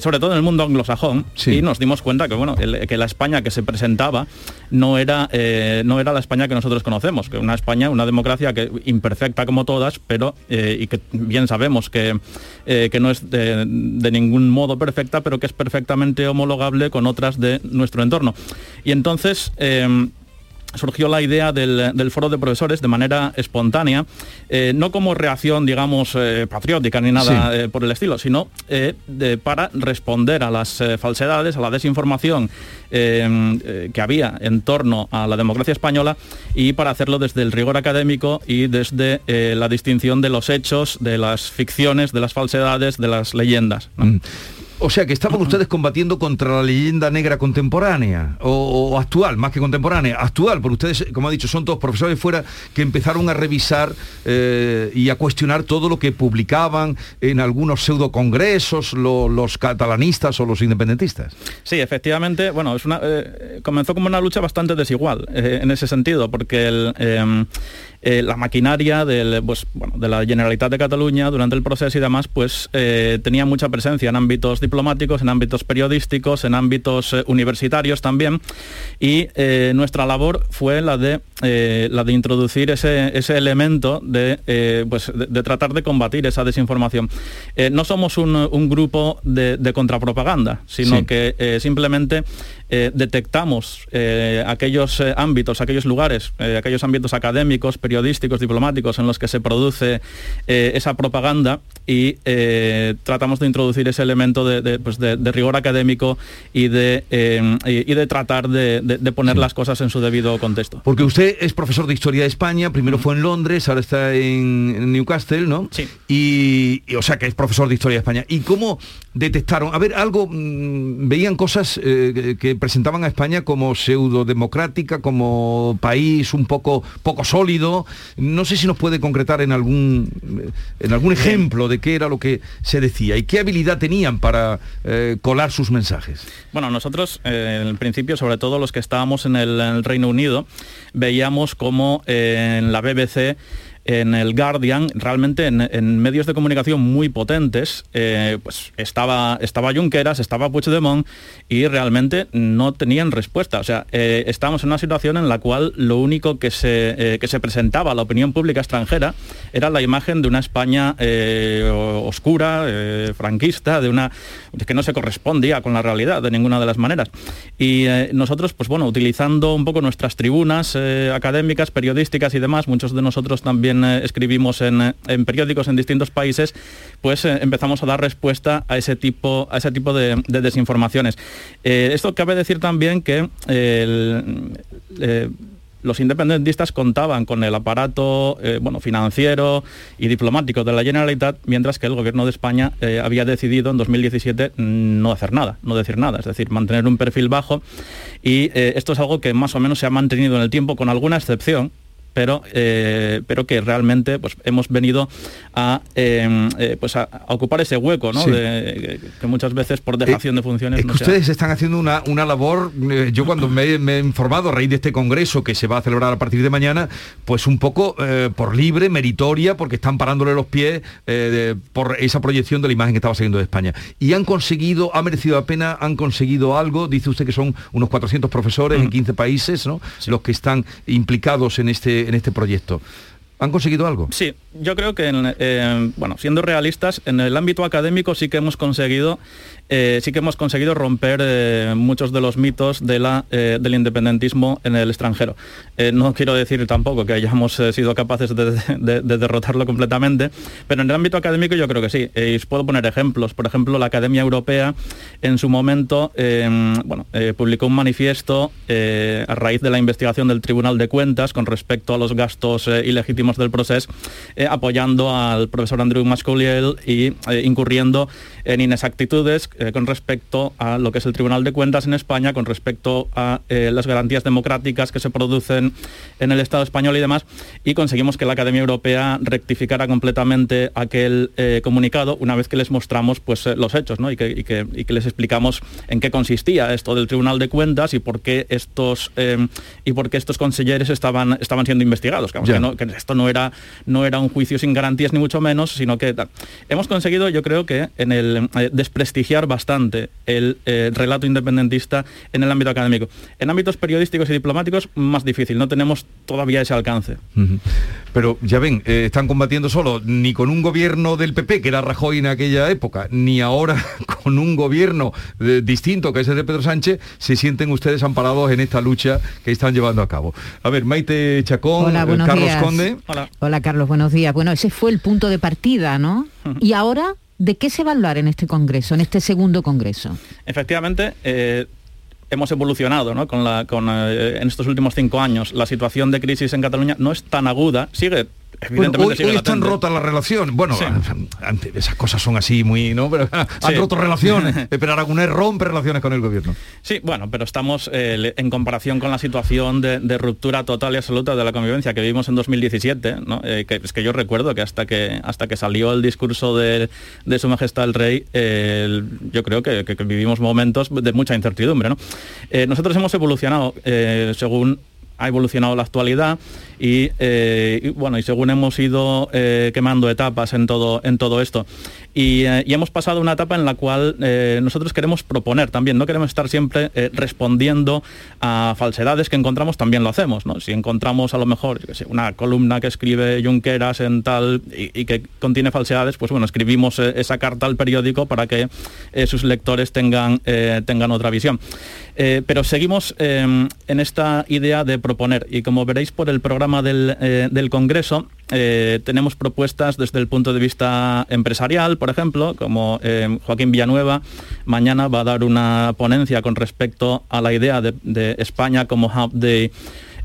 sobre todo en el mundo anglosajón, y nos dimos cuenta que, bueno, que la España que se presentaba no era, no era la España que nosotros conocemos, que una España, una democracia que imperfecta como todas, pero y que bien sabemos que, que no es de, ningún modo perfecta, pero que es perfectamente homologable con otras de nuestro entorno. Y entonces surgió la idea del, foro de profesores de manera espontánea, eh, no como reacción, digamos, eh, patriótica ni nada eh, por el estilo, sino para responder a las falsedades, a la desinformación que había en torno a la democracia española y para hacerlo desde el rigor académico y desde la distinción de los hechos, de las ficciones, de las falsedades, de las leyendas. Mm. O sea que estaban ustedes combatiendo contra la leyenda negra contemporánea o, actual, más que contemporánea, actual, porque ustedes, como ha dicho, son todos profesores fuera que empezaron a revisar eh, y a cuestionar todo lo que publicaban en algunos pseudo congresos los catalanistas o los independentistas. Sí, efectivamente, bueno, es una, eh, comenzó como una lucha bastante desigual eh, en ese sentido, porque el em, eh, la maquinaria del, pues, de la Generalitat de Cataluña durante el proceso y demás, pues eh, tenía mucha presencia en ámbitos diplomáticos, en ámbitos periodísticos, en ámbitos eh, universitarios también. Y nuestra labor fue la de, la de introducir ese, elemento de, pues, de, tratar de combatir esa desinformación. no somos un, grupo de, contrapropaganda, sino que simplemente detectamos aquellos ámbitos, aquellos lugares, aquellos ámbitos académicos, periodísticos, diplomáticos en los que se produce eh, esa propaganda y eh, tratamos de introducir ese elemento de, pues rigor académico y de, eh, y de tratar de, poner las cosas en su debido contexto. Porque usted es profesor de Historia de España, primero fue en Londres, ahora está en Newcastle, ¿no? Sí. Y, o sea que es profesor de Historia de España. ¿Y cómo detectaron? A ver, algo, mm, veían cosas que presentaban a España como pseudo democrática, como país un poco, poco sólido, ¿no? sé si nos puede concretar en algún, en algún ejemplo de qué era lo que se decía y qué habilidad tenían para eh, colar sus mensajes. Bueno, nosotros eh, en el principio, sobre todo los que estábamos en el, Reino Unido, veíamos como eh, en la BBC en el Guardian, realmente en, medios de comunicación muy potentes, eh, pues estaba, estaba Junqueras, estaba Puigdemont y realmente no tenían respuesta. O sea, eh, estábamos en una situación en la cual lo único que se, eh, que se presentaba a la opinión pública extranjera era la imagen de una España oscura, franquista, de una que no se correspondía con la realidad de ninguna de las maneras. Y nosotros, pues bueno, utilizando un poco nuestras tribunas académicas, periodísticas y demás, muchos de nosotros también eh, escribimos en, periódicos en distintos países, pues eh, empezamos a dar respuesta a ese tipo, a ese tipo de, desinformaciones. Eh, esto cabe decir también que los independentistas contaban con el aparato bueno, financiero y diplomático de la Generalitat, mientras que el gobierno de España había decidido en 2017 no hacer nada, no decir nada, es decir, mantener un perfil bajo. Y esto es algo que más o menos se ha mantenido en el tiempo, con alguna excepción, pero, eh, pero que realmente pues, hemos venido a, em, eh, pues a, ocupar ese hueco, ¿no? que muchas veces por dejación de funciones... Es que ustedes están haciendo una, una labor, eh, yo cuando me, he informado a raíz de este congreso que se va a celebrar a partir de mañana, pues un poco por libre, meritoria, porque están parándole los pies por esa proyección de la imagen que estaba saliendo de España. Y han conseguido, ha merecido la pena, han conseguido algo, dice usted que son unos 400 profesores en 15 países, ¿no? Los que están implicados en este en este proyecto. ¿Han conseguido algo? Sí, yo creo que, eh, bueno, siendo realistas, en el ámbito académico sí que hemos conseguido eh, sí que hemos conseguido romper eh, muchos de los mitos de la, eh, del independentismo en el extranjero. no quiero decir tampoco que hayamos sido capaces de, derrotarlo completamente, pero en el ámbito académico yo creo que sí. y os puedo poner ejemplos. Por ejemplo, la Academia Europea en su momento bueno, publicó un manifiesto a raíz de la investigación del Tribunal de Cuentas con respecto a los gastos ilegítimos del proceso, apoyando al profesor Andrew Mascouliel y incurriendo en inexactitudes con respecto a lo que es el Tribunal de Cuentas en España, con respecto a las garantías democráticas que se producen en el Estado español y demás, y conseguimos que la Academia Europea rectificara completamente aquel comunicado una vez que les mostramos pues, los hechos ¿no? y, que, les explicamos en qué consistía esto del Tribunal de Cuentas y por qué estos, y por qué estos consejeros estaban, estaban siendo investigados. Que, que, esto no era, no era un juicio sin garantías ni mucho menos, sino que hemos conseguido, yo creo que en el eh, bastante el eh, relato independentista en el ámbito académico. En ámbitos periodísticos y diplomáticos, más difícil, no tenemos todavía ese alcance. Pero ya ven, eh, están combatiendo solo ni con un gobierno del PP, que era Rajoy en aquella época, ni ahora con un gobierno distinto, que es el de Pedro Sánchez, se sienten ustedes amparados en esta lucha que están llevando a cabo. A ver, Maite Chacón, Carlos Conde. Hola. Hola Carlos, buenos días. Bueno, ese fue el punto de partida, ¿no? Y ahora, ¿de qué se va a hablar en este Congreso, en este segundo Congreso? Efectivamente, eh, hemos evolucionado ¿no? con la, con, eh, en estos últimos cinco años. La situación de crisis en Cataluña no es tan aguda, sigue Evidentemente hoy, están rotas la relación. Bueno, esas cosas son así muy, ¿no? Pero han roto relaciones. Pero Aragonés rompe relaciones con el gobierno. Sí, bueno, pero estamos eh, en comparación con la situación de, ruptura total y absoluta de la convivencia que vivimos en 2017, ¿no? Eh, que, es que yo recuerdo que hasta que hasta que salió el discurso de, Su Majestad el Rey, yo creo que, vivimos momentos de mucha incertidumbre, ¿no? Eh, nosotros hemos evolucionado según ha evolucionado la actualidad eh, y, bueno, y según hemos ido eh, quemando etapas en todo, en todo esto. Y, eh, hemos pasado una etapa en la cual nosotros queremos proponer también, no queremos estar siempre respondiendo a falsedades que encontramos, también lo hacemos. Si encontramos a lo mejor una columna que escribe Junqueras en tal y, que contiene falsedades, pues bueno, escribimos esa carta al periódico para que sus lectores tengan, tengan otra visión. pero seguimos en esta idea de proponer y como veréis por el programa eh, del, Congreso eh, tenemos propuestas desde el punto de vista empresarial, por ejemplo, como eh, Joaquín Villanueva mañana va a dar una ponencia con respecto a la idea de España como hub de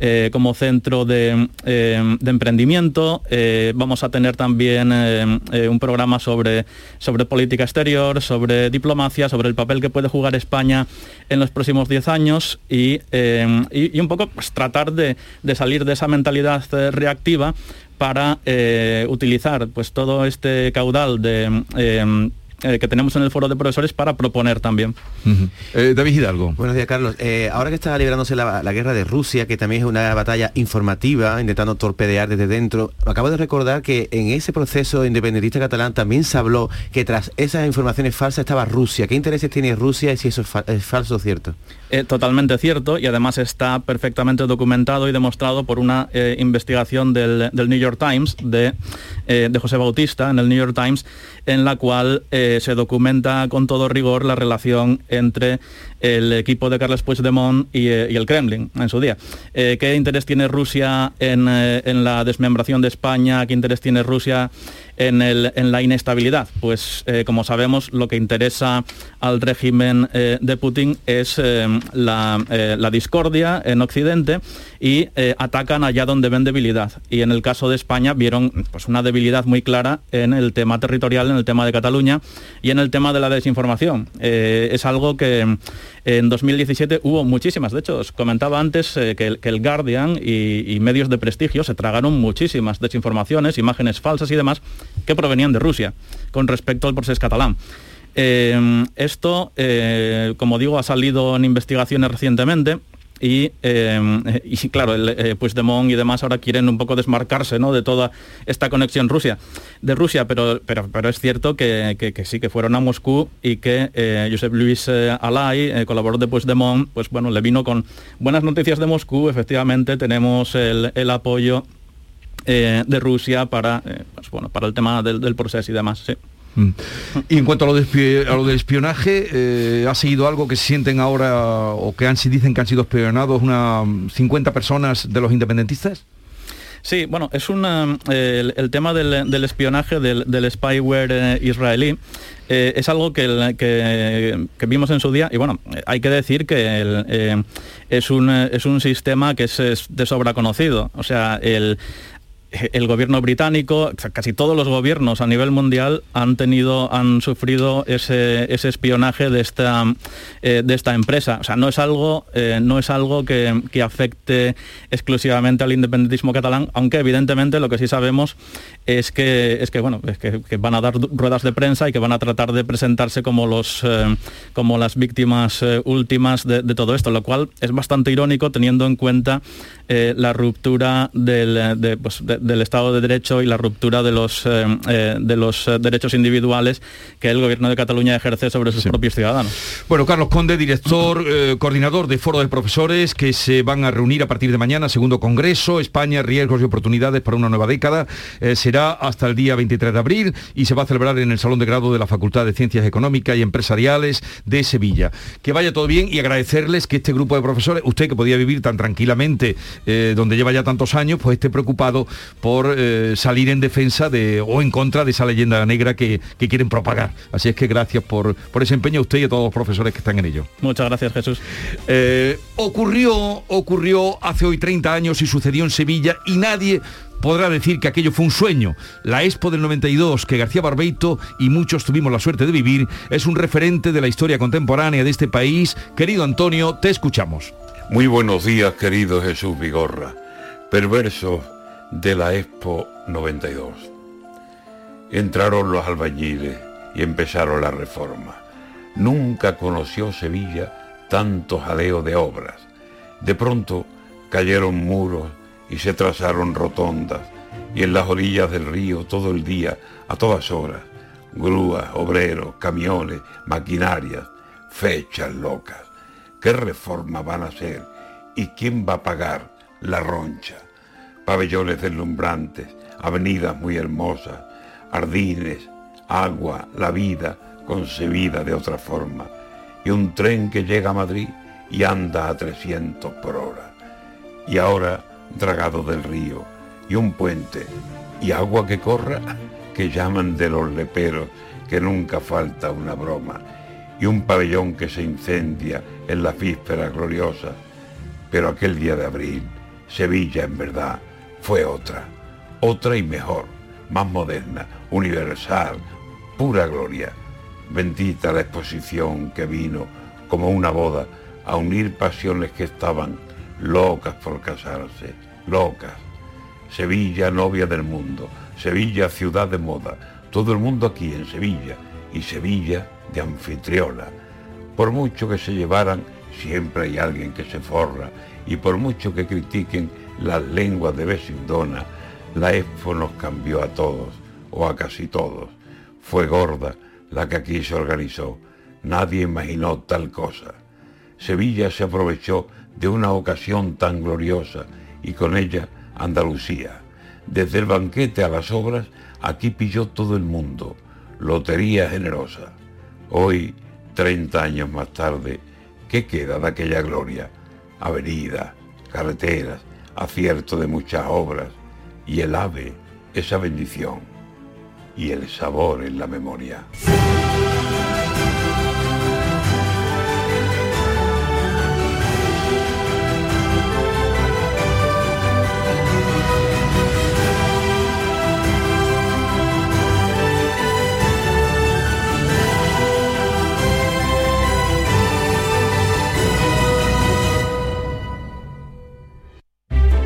eh, como centro de, emprendimiento. Vamos a tener también un programa sobre, sobre política exterior, sobre diplomacia, sobre el papel que puede jugar España en los próximos 10 años y, un poco pues, tratar de, de, salir de esa mentalidad reactiva para utilizar pues, todo este caudal de eh, que tenemos en el foro de profesores para proponer también. Eh, David Hidalgo. Buenos días, Carlos. Eh, ahora que está librándose la, guerra de Rusia, que también es una batalla informativa, intentando torpedear desde dentro, acabo de recordar que en ese proceso independentista catalán también se habló que tras esas informaciones falsas estaba Rusia. ¿Qué intereses tiene Rusia y si eso es, falso o cierto? totalmente cierto y además está perfectamente documentado y demostrado por una investigación del, New York Times de, de José Bautista en el New York Times en la cual eh, se documenta con todo rigor la relación entre el equipo de Carles Puigdemont y, eh, y el Kremlin en su día. Eh, ¿Qué interés tiene Rusia en, en, la desmembración de España? ¿Qué interés tiene Rusia en, la inestabilidad? Pues eh, como sabemos, lo que interesa al régimen eh, de Putin es eh, la, discordia en Occidente y atacan allá donde ven debilidad. Y en el caso de España vieron pues, una debilidad muy clara en el tema territorial, en el tema de Cataluña y en el tema de la desinformación. es algo que en 2017 hubo muchísimas, de hecho, os comentaba antes que, el, Guardian y, y medios de prestigio se tragaron muchísimas desinformaciones, imágenes falsas y demás, que provenían de Rusia con respecto al proceso catalán. Eh, esto, eh, como digo, ha salido en investigaciones recientemente y, eh, y, claro, el, eh, Puigdemont y demás ahora quieren un poco desmarcarse ¿no? de toda esta conexión Rusia, de Rusia, pero, pero, pero es cierto que, que, sí, que fueron a Moscú y que Josep Luis Alay, colaborador de Puigdemont, pues bueno, le vino con buenas noticias de Moscú, efectivamente tenemos el, el apoyo eh, de Rusia para, eh, pues, bueno, para el tema del, proceso y demás. Mm. Y en cuanto a lo, del espionaje, eh, ¿ha seguido algo que sienten ahora o que han, dicen que han sido espionados unas 50 personas de los independentistas? Sí, bueno, es una, el, tema del, espionaje, del, spyware israelí, es algo que, que, vimos en su día y bueno, hay que decir que es, un, es un sistema que es, es de sobra conocido. O sea, el, el gobierno británico, casi todos los gobiernos a nivel mundial han tenido, han sufrido ese, espionaje de esta, eh, de esta empresa. O sea, no es algo, eh, no es algo que, afecte exclusivamente al independentismo catalán, aunque evidentemente lo que sí sabemos es que, es que bueno, es que, van a dar ruedas de prensa y que van a tratar de presentarse como los eh, como las víctimas últimas de, todo esto, lo cual es bastante irónico teniendo en cuenta la ruptura del, pues, del Estado de Derecho y la ruptura de los, eh, eh, de los eh, derechos individuales que el Gobierno de Cataluña ejerce sobre sus propios ciudadanos. Bueno, Carlos Conde, director, coordinador de Foro de Profesores, que se van a reunir a partir de mañana, segundo Congreso, España, riesgos y oportunidades para una nueva década. será hasta el día 23 de abril y se va a celebrar en el Salón de Grado de la Facultad de Ciencias Económicas y Empresariales de Sevilla. Que vaya todo bien y agradecerles que este grupo de profesores, usted que podía vivir tan tranquilamente donde lleva ya tantos años, pues esté preocupado por eh, salir en defensa de, o en contra de esa leyenda negra que, quieren propagar. Así es que gracias por, por ese empeño a usted y a todos los profesores que están en ello. Muchas gracias, Jesús. Eh, ocurrió, ocurrió hace hoy 30 años y sucedió en Sevilla y nadie podrá decir que aquello fue un sueño. La Expo del 92 que García Barbeito y muchos tuvimos la suerte de vivir es un referente de la historia contemporánea de este país. Querido Antonio, te escuchamos. Muy buenos días, querido Jesús Vigorra. Perverso de la Expo 92. Entraron los albañiles y empezaron la reforma. Nunca conoció Sevilla tanto jaleo de obras. De pronto cayeron muros y se trazaron rotondas y en las orillas del río todo el día, a todas horas, grúas, obreros, camiones, maquinarias, fechas locas. ¿Qué reforma van a hacer? ¿Y quién va a pagar la roncha? pabellones deslumbrantes, avenidas muy hermosas, jardines, agua, la vida concebida de otra forma, y un tren que llega a Madrid y anda a 300 por hora. Y ahora dragado del río, y un puente, y agua que corra, que llaman de los leperos, que nunca falta una broma, y un pabellón que se incendia en la víspera gloriosa. Pero aquel día de abril, Sevilla en verdad fue otra, otra y mejor, más moderna, universal, pura gloria. Bendita la exposición que vino como una boda a unir pasiones que estaban locas por casarse, locas. Sevilla, novia del mundo, Sevilla, ciudad de moda, todo el mundo aquí en Sevilla y Sevilla de anfitriona. Por mucho que se llevaran, siempre hay alguien que se forra y por mucho que critiquen, las lenguas de Besindona, la EFO nos cambió a todos, o a casi todos. Fue gorda la que aquí se organizó. Nadie imaginó tal cosa. Sevilla se aprovechó de una ocasión tan gloriosa y con ella Andalucía. Desde el banquete a las obras, aquí pilló todo el mundo. Lotería generosa. Hoy, 30 años más tarde, ¿qué queda de aquella gloria? Avenidas, carreteras, acierto de muchas obras, y el ave, esa bendición, y el sabor en la memoria.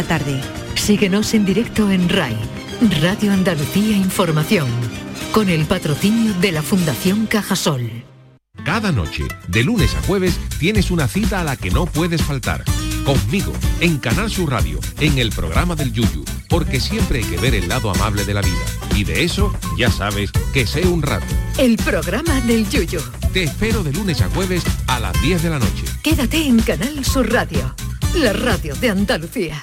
la tarde. Síguenos en directo en RAI, Radio Andalucía Información, con el patrocinio de la Fundación Cajasol. Cada noche, de lunes a jueves, tienes una cita a la que no puedes faltar. Conmigo, en Canal Sur Radio, en el programa del Yuyu, porque siempre hay que ver el lado amable de la vida. Y de eso, ya sabes, que sé un rato. El programa del Yuyu. Te espero de lunes a jueves a las 10 de la noche. Quédate en Canal Sur Radio, la radio de Andalucía.